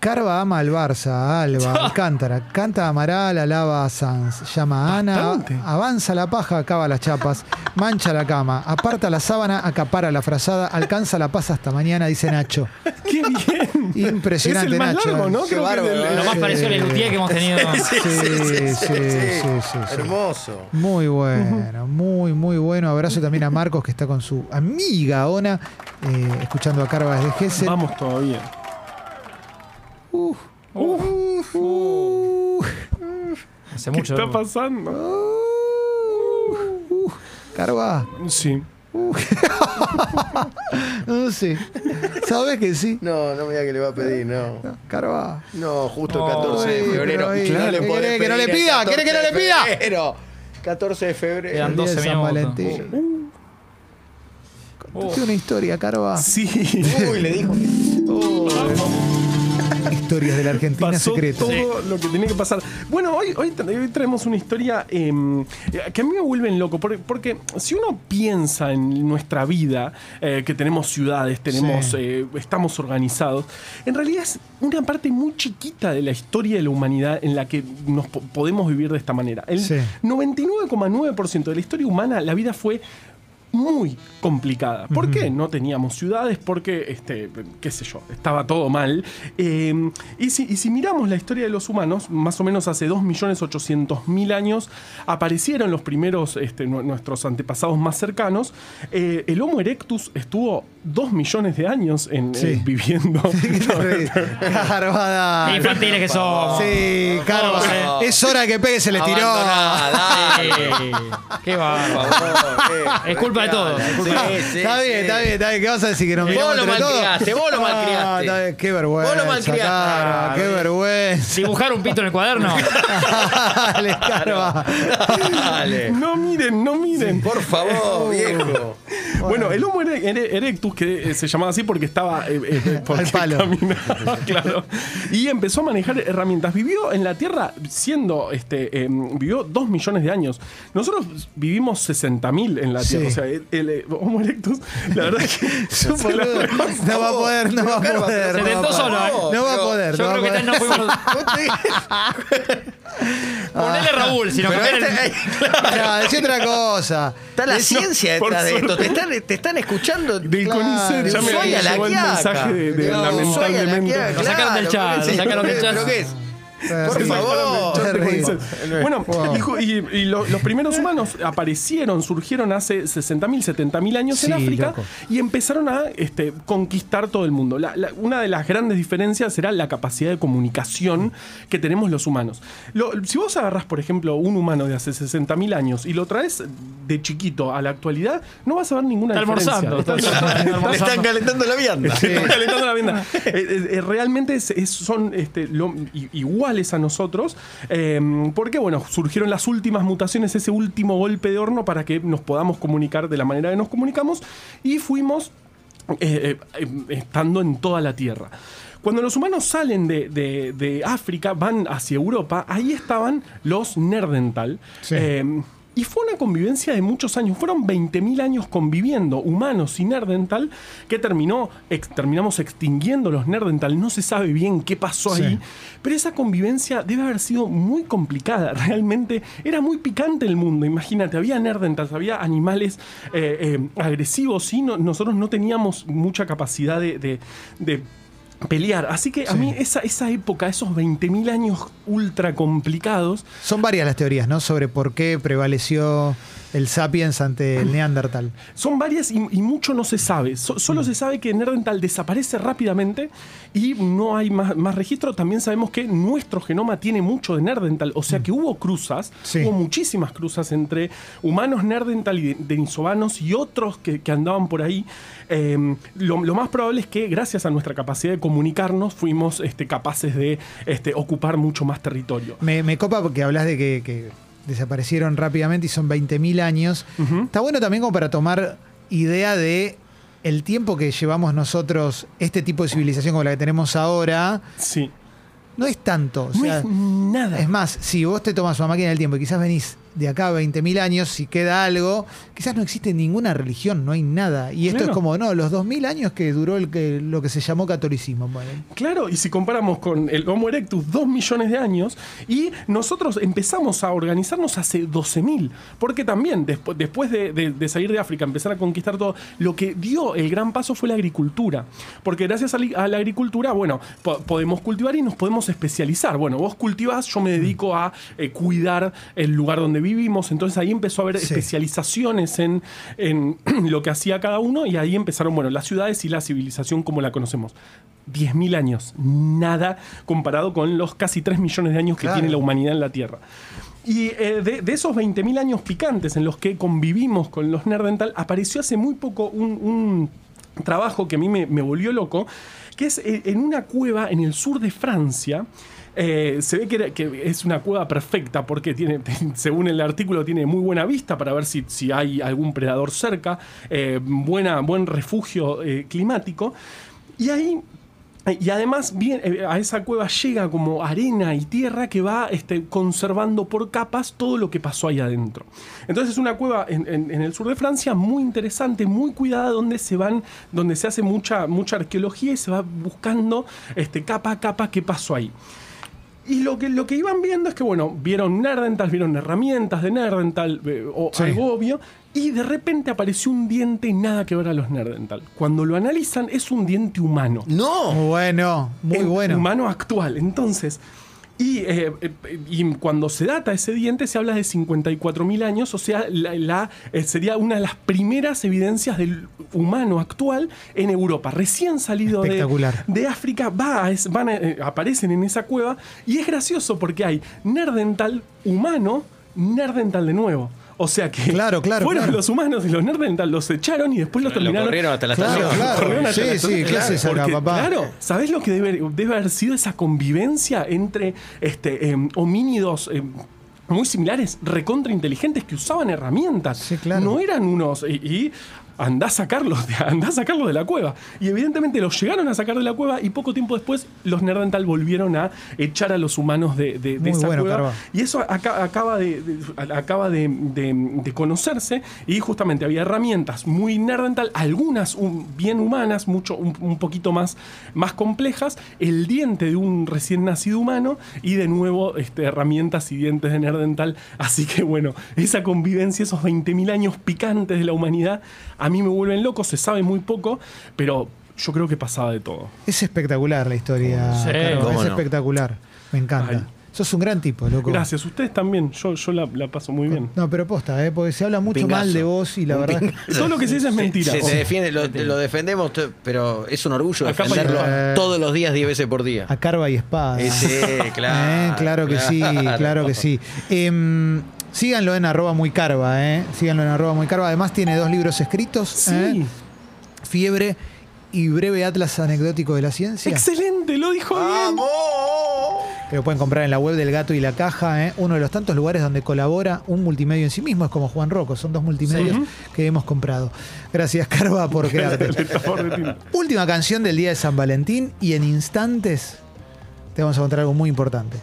Carva ama al Barça, a Alba, Alcántara, canta a Amaral, alaba a Sanz, llama a Ana, avanza la paja, acaba las chapas, mancha la cama, aparta la sábana, acapara la frazada, alcanza la paz hasta mañana, dice Nacho. ¡Qué bien! Impresionante, es el más Nacho. largo, ¿no? Qué Creo que bárbaro, ¿eh? Lo más Sí. parecido a Lelutier que hemos tenido. Sí, sí, sí, sí, sí. Hermoso. Muy bueno, muy, muy bueno. Abrazo también a Marcos que está con su amiga Ona, eh, escuchando a Carva desde Gessel. Vamos todavía. Uh, Uf, uh, hace ¿Qué mucho. está pasando? uh, Carva, Sí. no sé. ¿Sabes que sí? No, no me diga que le va a pedir, no. Carva. No, justo el No, 14 de Ay, febrero. le ¿qué podés quiere que no le pida? ¿Quiere que no 14 le de pida? febrero. 14 de febrero. El día de 12 San. Valentín. Oh. Contate una historia, Carva. Sí. Uy, le dijo que Historias de la Argentina Pasó secreta. todo lo que tenía que pasar. Bueno, hoy, hoy, tra- hoy traemos una historia eh, que a mí me vuelven loco. Porque, porque si uno piensa en nuestra vida, eh, que tenemos ciudades, tenemos, Sí. eh, estamos organizados, en realidad es una parte muy chiquita de la historia de la humanidad en la que nos po- podemos vivir de esta manera. El Sí. 99,9% de la historia humana, la vida fue muy complicada. ¿Por qué? No teníamos ciudades, porque, este, qué sé yo, estaba todo mal. Eh, y, si, y si miramos la historia de los humanos, más o menos hace 2.800.000 años aparecieron los primeros, este, nu- nuestros antepasados más cercanos. Eh, el Homo erectus estuvo 2 millones de años en, Sí. eh, viviendo. Carva, dale. Qué infantiles que somos. Sí, Carva. No. Es hora que pegue, se le tiró. Abandonada, dale. Qué favor, Es culpa de todos. Sí, está bien, está bien, está bien. ¿Qué vas a decir? Que nos Vos miramos lo entre todos? malcriaste, vos lo Ah, malcriaste. está bien, Qué vergüenza. Vos lo malcriaste. Qué vergüenza. Dibujar un pito en el cuaderno. Dale, Carva. Dale. no miren, no miren. Por favor, viejo. Bueno, el Homo ere- ere- erectus, que eh, se llamaba así porque estaba eh, eh, porque Al palo. caminaba, claro. Y empezó a manejar herramientas. Vivió en la Tierra siendo, este, eh, vivió dos millones de años. Nosotros vivimos 60.000 en la Tierra. Sí. O sea, el, el, eh, Homo erectus, la verdad es que. No va a poder, no va a poder. Se no va a tentó poder. solo, ¿eh? No va a poder. Yo creo que tal no fuimos. Ponele Raúl, si no Pero cambian este- el- No, decí otra cosa. Está la ciencia por detrás de esto. suerte. Te están, te están escuchando. Del Claro. CONICET ya me Ushuaia, la llegó el Quiaca. mensaje de, de No, lamentablemente. Ushuaia, la Lo sacaron del chat, sacaron del ¿pero chat. qué es? Por Sí. favor. Bueno, Wow. y y, y lo- los primeros humanos aparecieron, surgieron hace 60.000, 70.000 años en Sí, África loco. y empezaron a este, conquistar todo el mundo. La- la- una de las grandes diferencias será la capacidad de comunicación que tenemos los humanos. Lo- si vos agarrás, por ejemplo, un humano de hace 60.000 años y lo traes de chiquito a la actualidad, no vas a ver ninguna Está diferencia. almorzando. Está- Está Le están calentando la vianda. Están calentando la vianda. Eh, eh, eh, realmente es- es- son este, lo- i- iguales a nosotros, eh, porque bueno, surgieron las últimas mutaciones, ese último golpe de horno para que nos podamos comunicar de la manera que nos comunicamos y fuimos eh, eh, eh, estando en toda la Tierra. Cuando los humanos salen de, de- de África, van hacia Europa, ahí estaban los Nerdental. Sí. Y fue una convivencia de muchos años. Fueron 20.000 años conviviendo humanos y Nerdental que terminó, ex- terminamos extinguiendo los Nerdental. No se sabe bien qué pasó Sí. ahí. Pero esa convivencia debe haber sido muy complicada. Realmente era muy picante el mundo. Imagínate, había Nerdentals, había animales eh, eh, agresivos y no- nosotros no teníamos mucha capacidad de- de- de pelear. Así que a mí esa, esa época, esos 20.000 años ultra complicados, Son varias las teorías, ¿no? Sobre por qué prevaleció el sapiens ante el neandertal. son varias y, y mucho no se sabe. So- solo se sabe que Nerdental desaparece rápidamente y no hay más, más registro. También sabemos que nuestro genoma tiene mucho de Nerdental, o sea que hubo cruzas, Sí. hubo muchísimas cruzas entre humanos Nerdental y de- denisovanos y otros que, que andaban por ahí. Eh, lo, lo más probable es que gracias a nuestra capacidad de comunicarnos fuimos este, capaces de este, ocupar mucho más territorio. Me, me copa porque hablas de que, que desaparecieron rápidamente y son 20.000 años. Está bueno también como para tomar idea de el tiempo que llevamos nosotros, este tipo de civilización como la que tenemos ahora, Sí. no es tanto. O No sea, es nada. es más, si vos te tomas una máquina del tiempo y quizás venís de acá a 20.000 años, si queda algo, quizás no existe ninguna religión, no hay nada. Y esto Claro. es como, no, los 2.000 años que duró el que, lo que se llamó catolicismo. Claro, y si comparamos con el Homo erectus, dos millones de años, y nosotros empezamos a organizarnos hace 12.000, porque también despu- después de, de- de salir de África, empezar a conquistar todo, lo que dio el gran paso fue la agricultura, porque gracias a, la agricultura, bueno, po- podemos cultivar y nos podemos especializar. Bueno, vos cultivás, yo me dedico a eh, cuidar el lugar donde vivimos, entonces ahí empezó a haber Sí. especializaciones en, en lo que hacía cada uno, y ahí empezaron, bueno, las ciudades y la civilización como la conocemos. 10.000 años, nada comparado con los casi 3 millones de años que Claro. tiene la humanidad en la Tierra. Y eh, de, de esos 20.000 años picantes en los que convivimos con los Nerdental, apareció hace muy poco un, un trabajo que a mí me, volvió loco, que es eh, en una cueva en el sur de Francia. Eh, se ve que, es una cueva perfecta porque tiene, según el artículo, tiene muy buena vista para ver si, hay algún predador cerca, eh, buena, buen refugio climático. Y ahí y además bien, eh, a esa cueva llega como arena y tierra que va este, conservando por capas todo lo que pasó ahí adentro. Entonces es una cueva en, en- en el sur de Francia muy interesante, muy cuidada, donde se van, donde se hace mucha, mucha arqueología y se va buscando este, capa a capa qué pasó ahí. Y lo que, lo que iban viendo es que, bueno, vieron Nerdental, vieron herramientas de Nerdental eh, o Sí. algo obvio, y de repente apareció un diente nada que ver a los Nerdental. Cuando lo analizan, es un diente humano. No. bueno, muy bueno. Humano actual. Entonces, y, eh, eh, y cuando se data ese diente, se habla de 54.000 años, o sea, la, la- eh, sería una de las primeras evidencias del humano actual en Europa. Recién salido de, África, va a es- van a- eh, aparecen en esa cueva, y es gracioso porque hay Nerdental humano, Nerdental de nuevo. O sea que Claro, claro, fueron claro. los humanos y los Nerdental los echaron y después los Lo terminaron corrieron hasta la Claro, estación. claro. Corrieron hasta Sí, la sí. ¿qué haces acá, papá? Claro, ¿sabés lo que debe, debe haber sido esa convivencia entre este, em, homínidos em, muy similares, recontra inteligentes, que usaban herramientas? Sí, claro. No eran unos. Y, y andá a sacarlos, de, andá a sacarlos de la cueva. Y evidentemente los llegaron a sacar de la cueva y poco tiempo después los Nerdental volvieron a echar a los humanos de, de- esa bueno, cueva. Carva. Y eso aca- acaba, de, de- acaba de, conocerse y justamente había herramientas muy nerdental, algunas un- bien humanas, mucho, un, un poquito más, más complejas, el diente de un recién nacido humano y de nuevo este, herramientas y dientes de nerdental. Así que bueno, esa convivencia, esos 20.000 años picantes de la humanidad, a mí me vuelven loco, se sabe muy poco, pero yo creo que pasaba de todo. Es espectacular la historia. Sí, Carlos, es no. espectacular. Me encanta. Ay. Sos un gran tipo, loco. Gracias, ustedes también, yo, yo la, la paso muy bien. No, pero posta, ¿eh? porque se habla mucho Pingazo. mal de vos y la Un verdad. pingazo. Todo lo que se dice es mentira. Se, se defiende, lo, lo defendemos, pero es un orgullo A y defenderlo todos los días, 10 veces por día. A carva y espada. Claro. Eh, claro que sí, claro que sí. Em, síganlo en arroba muy carva, ¿eh? Síganlo en arroba muy carva. Además tiene dos libros escritos. Sí. ¿eh? Fiebre y breve atlas anecdótico de la ciencia. Excelente, lo dijo bien. que lo pueden comprar en la web del Gato y la Caja, ¿eh? uno de los tantos lugares donde colabora un multimedio en sí mismo, es como Juan Rocco, son dos multimedios Sí. que hemos comprado. Gracias, Carva, por quedarte. Última canción del día de San Valentín y en instantes te vamos a contar algo muy importante.